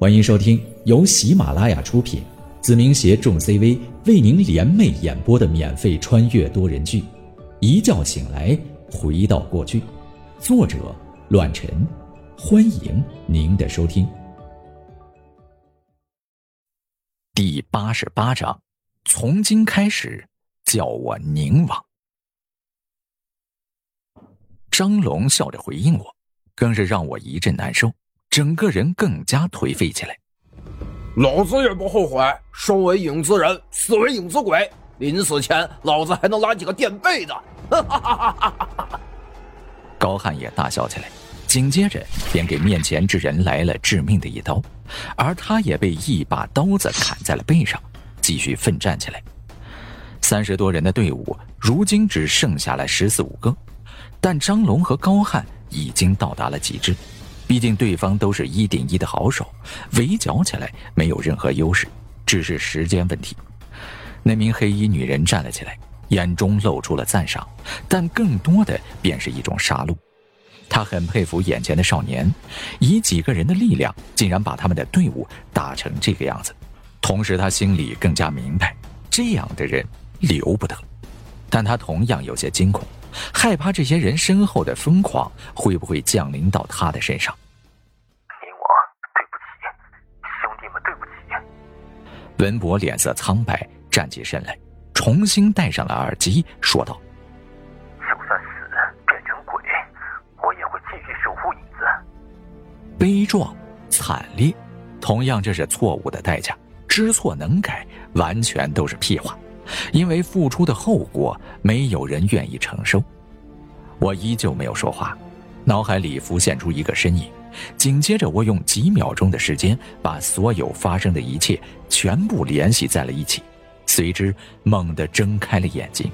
欢迎收听由喜马拉雅出品，子明携众 CV 为您联袂演播的免费穿越多人剧《一觉醒来回到过去》，作者：乱臣。欢迎您的收听。第八十八章：从今开始，叫我宁王。张龙笑着回应我，更是让我一阵难受。整个人更加颓废起来。老子也不后悔，生为影子人，死为影子鬼。临死前，老子还能拉几个垫背的。高汉也大笑起来，紧接着便给面前之人来了致命的一刀，而他也被一把刀子砍在了背上，继续奋战起来。三十多人的队伍如今只剩下了十四五个，但张龙和高汉已经到达了极致。毕竟对方都是一顶一的好手，围剿起来没有任何优势，只是时间问题。那名黑衣女人站了起来，眼中露出了赞赏，但更多的便是一种杀戮。她很佩服眼前的少年，以几个人的力量，竟然把他们的队伍打成这个样子。同时，她心里更加明白，这样的人留不得。但她同样有些惊恐。害怕这些人身后的疯狂会不会降临到他的身上？宁王，对不起，兄弟们，对不起。文博脸色苍白，站起身来，重新戴上了耳机，说道：“就算死变成鬼，我也会继续守护影子。”悲壮、惨烈，同样这是错误的代价。知错能改，完全都是屁话。因为付出的后果，没有人愿意承受。我依旧没有说话，脑海里浮现出一个身影。紧接着，我用几秒钟的时间，把所有发生的一切全部联系在了一起，随之猛地睁开了眼睛。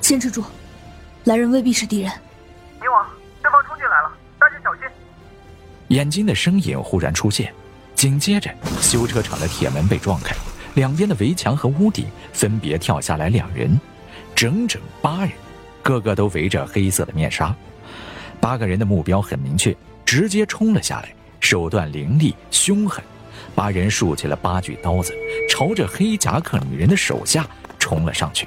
坚持住，来人未必是敌人。宁王，对方冲进来了，大家小心！眼睛的身影忽然出现，紧接着，修车厂的铁门被撞开。两边的围墙和屋顶分别跳下来两人，整整八人，个个都围着黑色的面纱。八个人的目标很明确，直接冲了下来，手段凌厉凶狠。八人竖起了八具刀子，朝着黑夹克女人的手下冲了上去。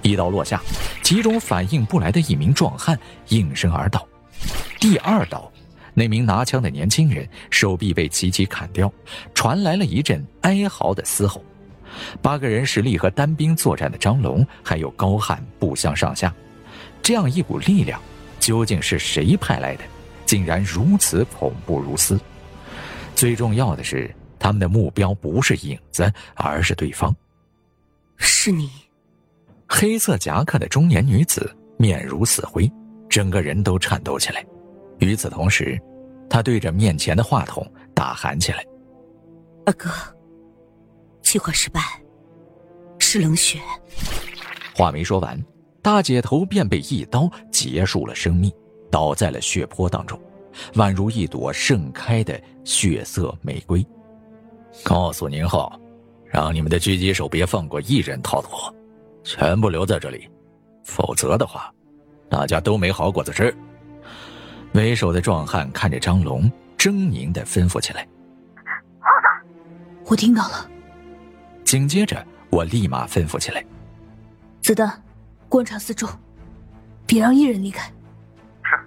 一刀落下，其中反应不来的一名壮汉应声而倒。第二刀。那名拿枪的年轻人手臂被齐齐砍掉，传来了一阵哀嚎的嘶吼。八个人实力和单兵作战的张龙还有高汉不相上下，这样一股力量，究竟是谁派来的？竟然如此恐怖如斯！最重要的是，他们的目标不是影子，而是对方。是你。黑色夹克的中年女子面如死灰，整个人都颤抖起来。与此同时，他对着面前的话筒大喊起来：“二哥，计划失败，是冷血。”话没说完，大姐头便被一刀结束了生命，倒在了血泊当中，宛如一朵盛开的血色玫瑰。告诉宁浩，让你们的狙击手别放过一人逃脱，全部留在这里，否则的话，大家都没好果子吃。为首的壮汉看着张龙，狰狞的吩咐起来：“我听到了。”紧接着，我立马吩咐起来：“子弹，观察四周，别让一人离开。”是。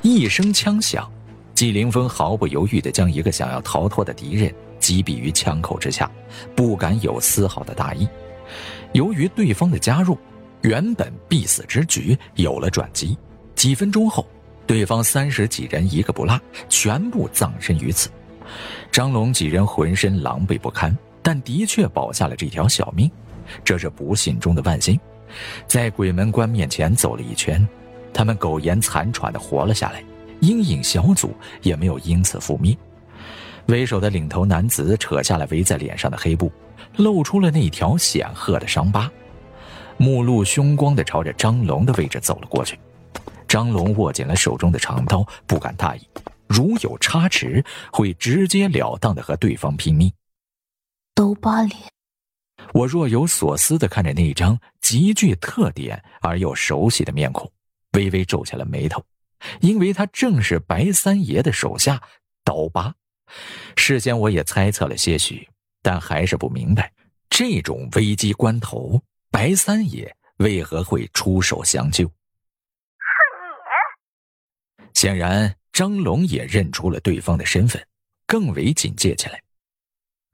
一声枪响，纪凌风毫不犹豫的将一个想要逃脱的敌人击毙于枪口之下，不敢有丝毫的大意。由于对方的加入，原本必死之局有了转机。几分钟后。对方三十几人一个不落，全部葬身于此。张龙几人浑身狼狈不堪，但的确保下了这条小命，这是不幸中的万幸。在鬼门关面前走了一圈，他们苟延残喘的活了下来，阴影小组也没有因此覆灭。为首的领头男子扯下了围在脸上的黑布，露出了那条显赫的伤疤，目露凶光的朝着张龙的位置走了过去。张龙握紧了手中的长刀，不敢大意，如有差池，会直截了当的和对方拼命。刀疤脸，我若有所思的看着那张极具特点而又熟悉的面孔，微微皱起了眉头，因为他正是白三爷的手下刀疤。事先我也猜测了些许，但还是不明白，这种危机关头，白三爷为何会出手相救。显然，张龙也认出了对方的身份，更为警戒起来。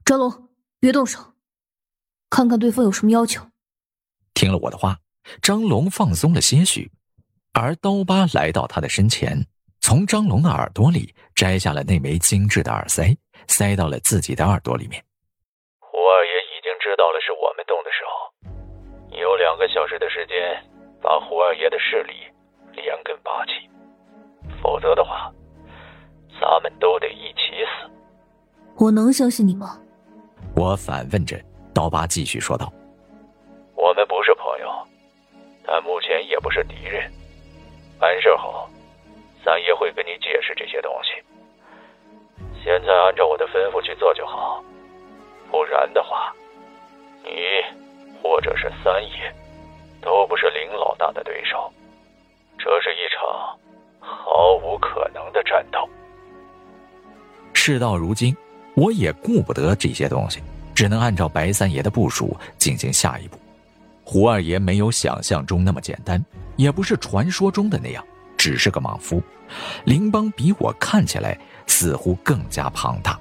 张龙，别动手，看看对方有什么要求。听了我的话，张龙放松了些许，而刀疤来到他的身前。从张龙的耳朵里摘下了那枚精致的耳塞，塞到了自己的耳朵里面。胡二爷已经知道了是我们动的手，你有两个小时的时间把胡二爷的势力连根拔起，否则的话，咱们都得一起死。我能相信你吗？我反问着，刀疤继续说道：“我们不是朋友，但目前也不是敌人。完事后。”三爷会跟你解释这些东西。现在按照我的吩咐去做就好，不然的话，你或者是三爷都不是林老大的对手。这是一场毫无可能的战斗。事到如今，我也顾不得这些东西，只能按照白三爷的部署进行下一步。胡二爷没有想象中那么简单，也不是传说中的那样。只是个莽夫，林邦比我看起来似乎更加庞大。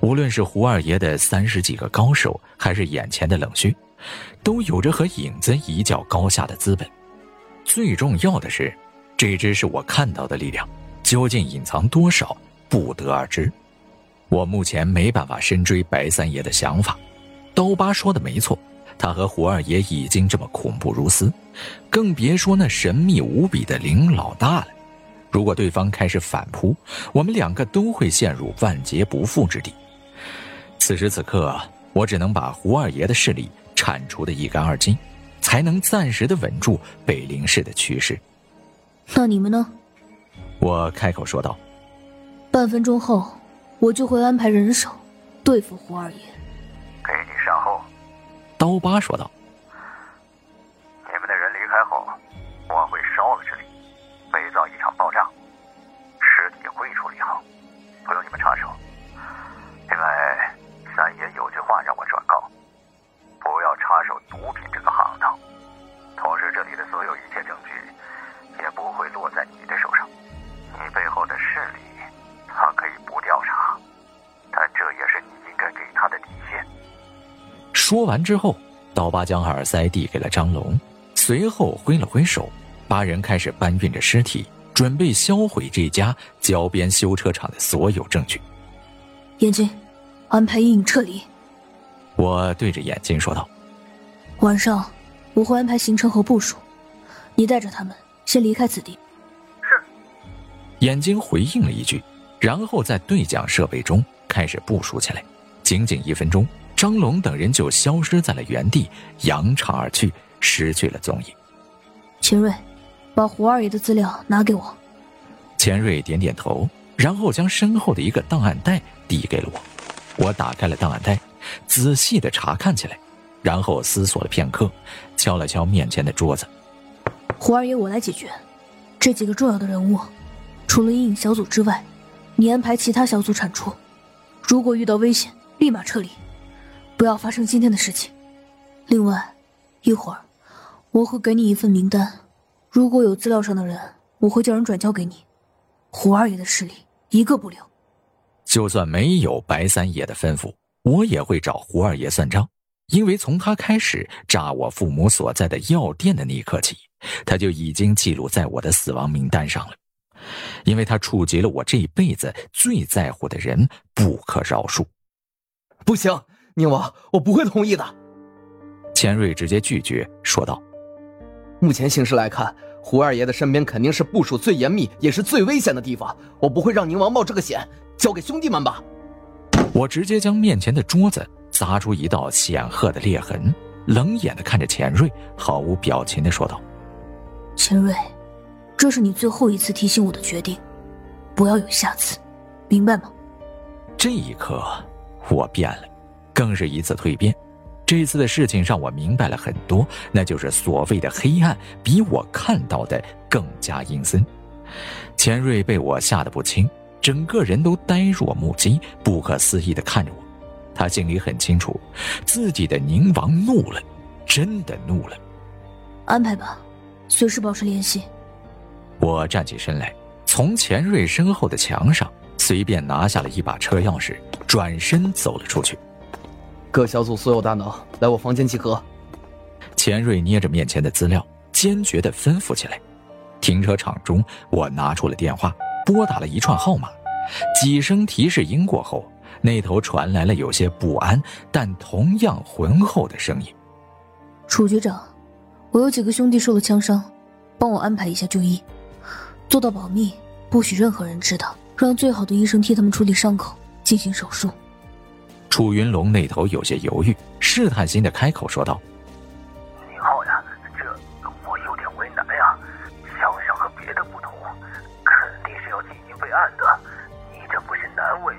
无论是胡二爷的三十几个高手，还是眼前的冷血，都有着和影子一较高下的资本。最重要的是，这只是我看到的力量，究竟隐藏多少，不得而知。我目前没办法深追白三爷的想法。刀疤说的没错。他和胡二爷已经这么恐怖如斯，更别说那神秘无比的林老大了。如果对方开始反扑，我们两个都会陷入万劫不复之地。此时此刻，我只能把胡二爷的势力铲除的一干二净，才能暂时的稳住北陵市的趋势。那你们呢？我开口说道。半分钟后，我就会安排人手对付胡二爷。给你善后。刀疤说道：“说完之后，刀疤将耳塞递给了张龙，随后挥了挥手，八人开始搬运着尸体，准备销毁这家郊边修车厂的所有证据。眼睛，安排阴影撤离。我对着眼睛说道：“晚上我会安排行程和部署，你带着他们先离开此地。”是。眼睛回应了一句，然后在对讲设备中开始部署起来。仅仅一分钟。张龙等人就消失在了原地，扬长而去，失去了踪影。钱瑞，把胡二爷的资料拿给我。钱瑞点点头，然后将身后的一个档案袋递给了我。我打开了档案袋，仔细的查看起来，然后思索了片刻，敲了敲面前的桌子。胡二爷，我来解决。这几个重要的人物，除了阴影小组之外，你安排其他小组铲除。如果遇到危险，立马撤离。不要发生今天的事情。另外，一会儿我会给你一份名单，如果有资料上的人，我会叫人转交给你。胡二爷的势力一个不留。就算没有白三爷的吩咐，我也会找胡二爷算账，因为从他开始炸我父母所在的药店的那一刻起，他就已经记录在我的死亡名单上了。因为他触及了我这一辈子最在乎的人，不可饶恕。不行。宁王，我不会同意的。钱瑞直接拒绝说道：“目前形势来看，胡二爷的身边肯定是部署最严密也是最危险的地方，我不会让宁王冒这个险。交给兄弟们吧。”我直接将面前的桌子砸出一道显赫的裂痕，冷眼的看着钱瑞，毫无表情的说道：“钱瑞，这是你最后一次提醒我的决定，不要有下次，明白吗？”这一刻，我变了。更是一次蜕变，这次的事情让我明白了很多，那就是所谓的黑暗比我看到的更加阴森。钱瑞被我吓得不轻，整个人都呆若木鸡，不可思议的看着我。他心里很清楚，自己的宁王怒了，真的怒了。安排吧，随时保持联系。我站起身来，从钱瑞身后的墙上随便拿下了一把车钥匙，转身走了出去。各小组所有大脑来我房间集合。钱瑞捏着面前的资料，坚决地吩咐起来。停车场中，我拿出了电话，拨打了一串号码，几声提示音过后，那头传来了有些不安但同样浑厚的声音：“楚局长，我有几个兄弟受了枪伤，帮我安排一下就医，做到保密，不许任何人知道，让最好的医生替他们处理伤口，进行手术。”楚云龙那头有些犹豫，试探性的开口说道。以后呀，这我有点为难呀。想想和别的不同，肯定是要进行备案的。你这不是难为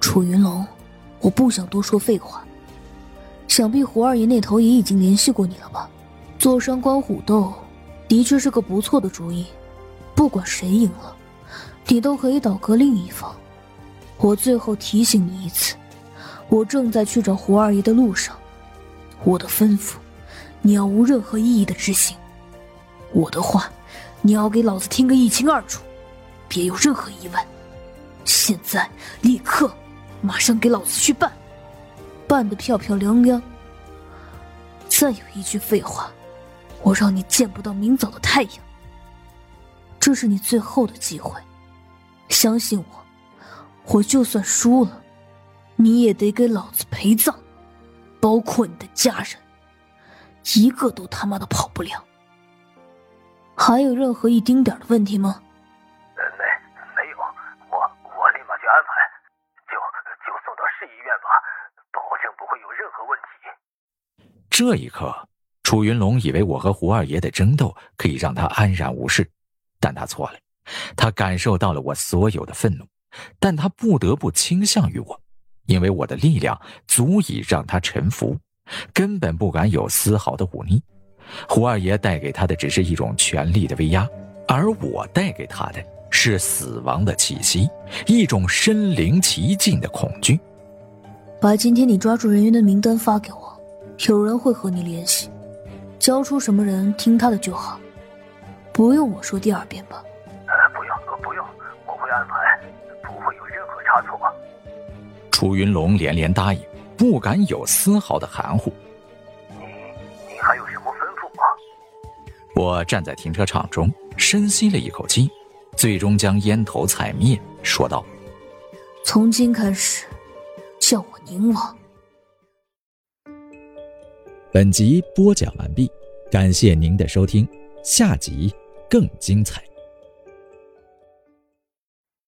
楚云龙，我不想多说废话。想必胡二爷那头也已经联系过你了吧？坐山观虎斗，的确是个不错的主意。不管谁赢了，你都可以倒戈另一方。我最后提醒你一次，我正在去找胡二爷的路上。我的吩咐，你要无任何意义的执行。我的话，你要给老子听个一清二楚，别有任何疑问。现在，立刻！马上给老子去办，办得漂漂亮亮。再有一句废话，我让你见不到明早的太阳。这是你最后的机会，相信我，我就算输了，你也得给老子陪葬，包括你的家人，一个都他妈的跑不了。还有任何一丁点的问题吗？没，没有，我我立马去安排，就就送到市医院吧，保证不会有任何问题这一刻，楚云龙以为我和胡二爷的争斗可以让他安然无事，但他错了。他感受到了我所有的愤怒，但他不得不倾向于我，因为我的力量足以让他臣服，根本不敢有丝毫的忤逆。胡二爷带给他的只是一种权力的威压，而我带给他的是死亡的气息，一种身临其境的恐惧。把今天你抓住人员的名单发给我。有人会和你联系，交出什么人听他的就好，不用我说第二遍吧？楚云龙连连答应，不敢有丝毫的含糊。你，你还有什么吩咐吗？我站在停车场中，深吸了一口气，最终将烟头踩灭，说道：“从今开始，叫我宁王。”本集播讲完毕，感谢您的收听，下集更精彩。